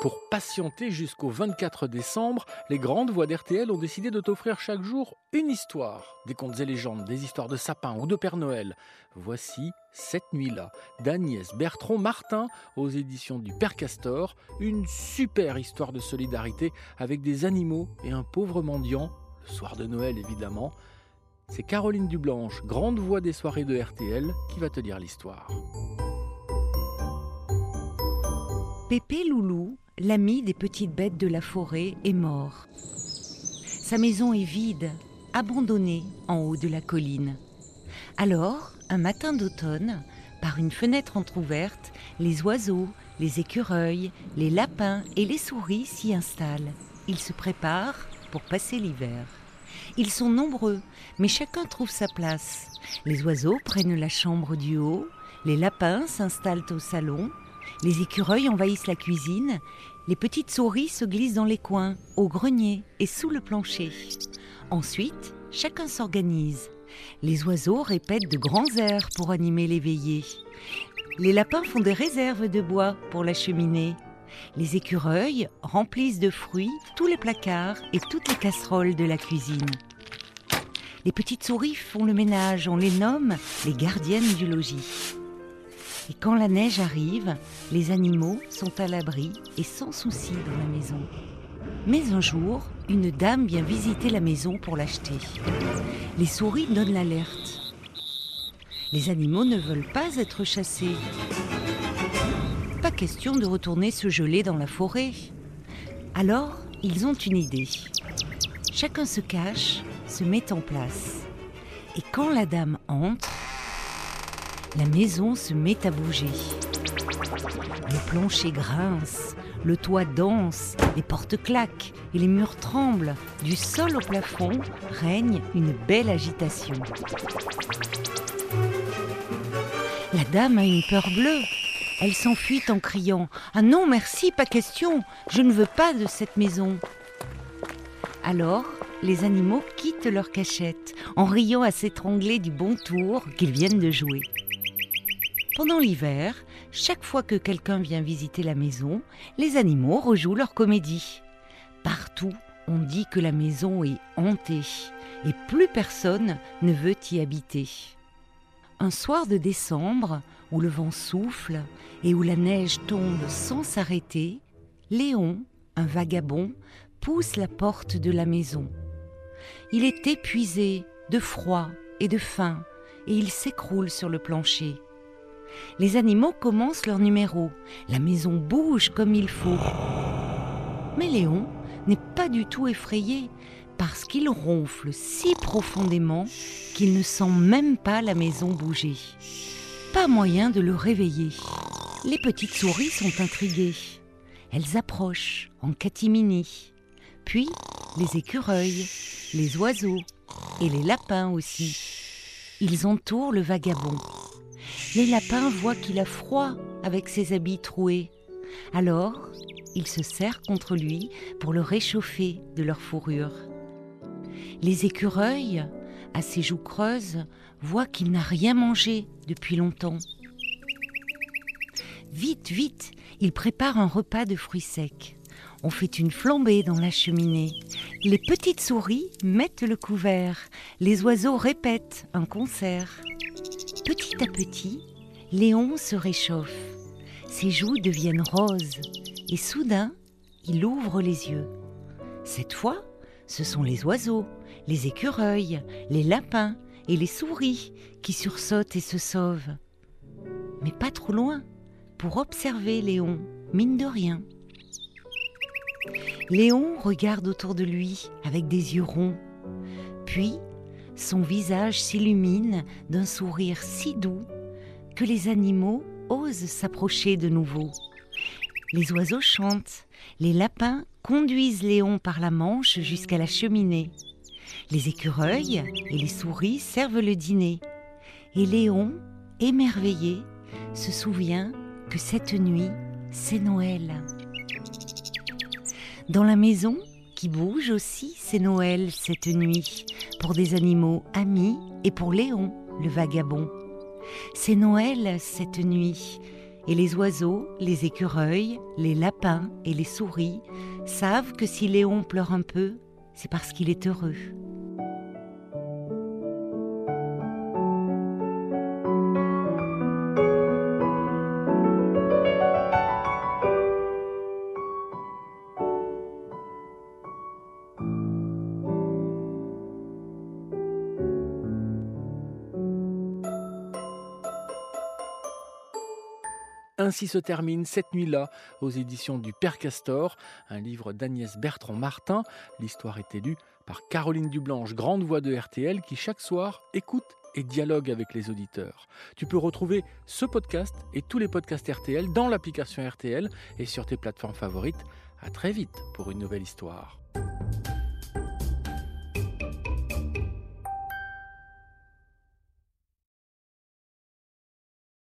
Pour patienter jusqu'au 24 décembre, les grandes voix d'RTL ont décidé de t'offrir chaque jour une histoire. Des contes et légendes, des histoires de sapins ou de Père Noël. Voici Cette nuit-là d'Agnès Bertrand Martin aux éditions du Père Castor. Une super histoire de solidarité avec des animaux et un pauvre mendiant, le soir de Noël évidemment. C'est Caroline Dublanche, grande voix des soirées de RTL, qui va te lire l'histoire. Pépé Loulou l'ami des petites bêtes de la forêt, est mort. Sa maison est vide, abandonnée en haut de la colline. Alors, un matin d'automne, par une fenêtre entr'ouverte, les oiseaux, les écureuils, les lapins et les souris s'y installent. Ils se préparent pour passer l'hiver. Ils sont nombreux, mais chacun trouve sa place. Les oiseaux prennent la chambre du haut, les lapins s'installent au salon, les écureuils envahissent la cuisine, les petites souris se glissent dans les coins, au grenier et sous le plancher. Ensuite, chacun s'organise. Les oiseaux répètent de grands airs pour animer les veillées. Les lapins font des réserves de bois pour la cheminée. Les écureuils remplissent de fruits tous les placards et toutes les casseroles de la cuisine. Les petites souris font le ménage, on les nomme les gardiennes du logis. Et quand la neige arrive, les animaux sont à l'abri et sans souci dans la maison. Mais un jour, une dame vient visiter la maison pour l'acheter. Les souris donnent l'alerte. Les animaux ne veulent pas être chassés. Pas question de retourner se geler dans la forêt. Alors, ils ont une idée. Chacun se cache, se met en place. Et quand la dame entre, la maison se met à bouger. Le plancher grince, le toit danse, les portes claquent et les murs tremblent. Du sol au plafond règne une belle agitation. La dame a une peur bleue. Elle s'enfuit en criant ⁇ Ah non, merci, pas question, je ne veux pas de cette maison !⁇ Alors, les animaux quittent leur cachette en riant à s'étrangler du bon tour qu'ils viennent de jouer. Pendant l'hiver, chaque fois que quelqu'un vient visiter la maison, les animaux rejouent leur comédie. Partout, on dit que la maison est hantée et plus personne ne veut y habiter. Un soir de décembre, où le vent souffle et où la neige tombe sans s'arrêter, Léon, un vagabond, pousse la porte de la maison. Il est épuisé de froid et de faim et il s'écroule sur le plancher. Les animaux commencent leur numéro. La maison bouge comme il faut. Mais Léon n'est pas du tout effrayé parce qu'il ronfle si profondément qu'il ne sent même pas la maison bouger. Pas moyen de le réveiller. Les petites souris sont intriguées. Elles approchent en catimini. Puis les écureuils, les oiseaux et les lapins aussi. Ils entourent le vagabond. Les lapins voient qu'il a froid avec ses habits troués. Alors, ils se serrent contre lui pour le réchauffer de leur fourrure. Les écureuils, à ses joues creuses, voient qu'il n'a rien mangé depuis longtemps. Vite, vite, il prépare un repas de fruits secs. On fait une flambée dans la cheminée. Les petites souris mettent le couvert. Les oiseaux répètent un concert. Petit à petit, Léon se réchauffe. Ses joues deviennent roses et soudain, il ouvre les yeux. Cette fois, ce sont les oiseaux, les écureuils, les lapins et les souris qui sursautent et se sauvent. Mais pas trop loin, pour observer Léon, mine de rien. Léon regarde autour de lui avec des yeux ronds. Puis, son visage s'illumine d'un sourire si doux que les animaux osent s'approcher de nouveau. Les oiseaux chantent, les lapins conduisent Léon par la manche jusqu'à la cheminée. Les écureuils et les souris servent le dîner. Et Léon, émerveillé, se souvient que cette nuit, c'est Noël. Dans la maison, qui bouge aussi, c'est Noël cette nuit, pour des animaux amis et pour Léon, le vagabond. C'est Noël cette nuit, Et les oiseaux, les écureuils, les lapins et les souris savent que si Léon pleure un peu, c'est parce qu'il est heureux. Ainsi se termine cette nuit-là aux éditions du Père Castor, un livre d'Agnès Bertrand-Martin. L'histoire est élue par Caroline Dublanche, grande voix de RTL, qui chaque soir écoute et dialogue avec les auditeurs. Tu peux retrouver ce podcast et tous les podcasts RTL dans l'application RTL et sur tes plateformes favorites. À très vite pour une nouvelle histoire.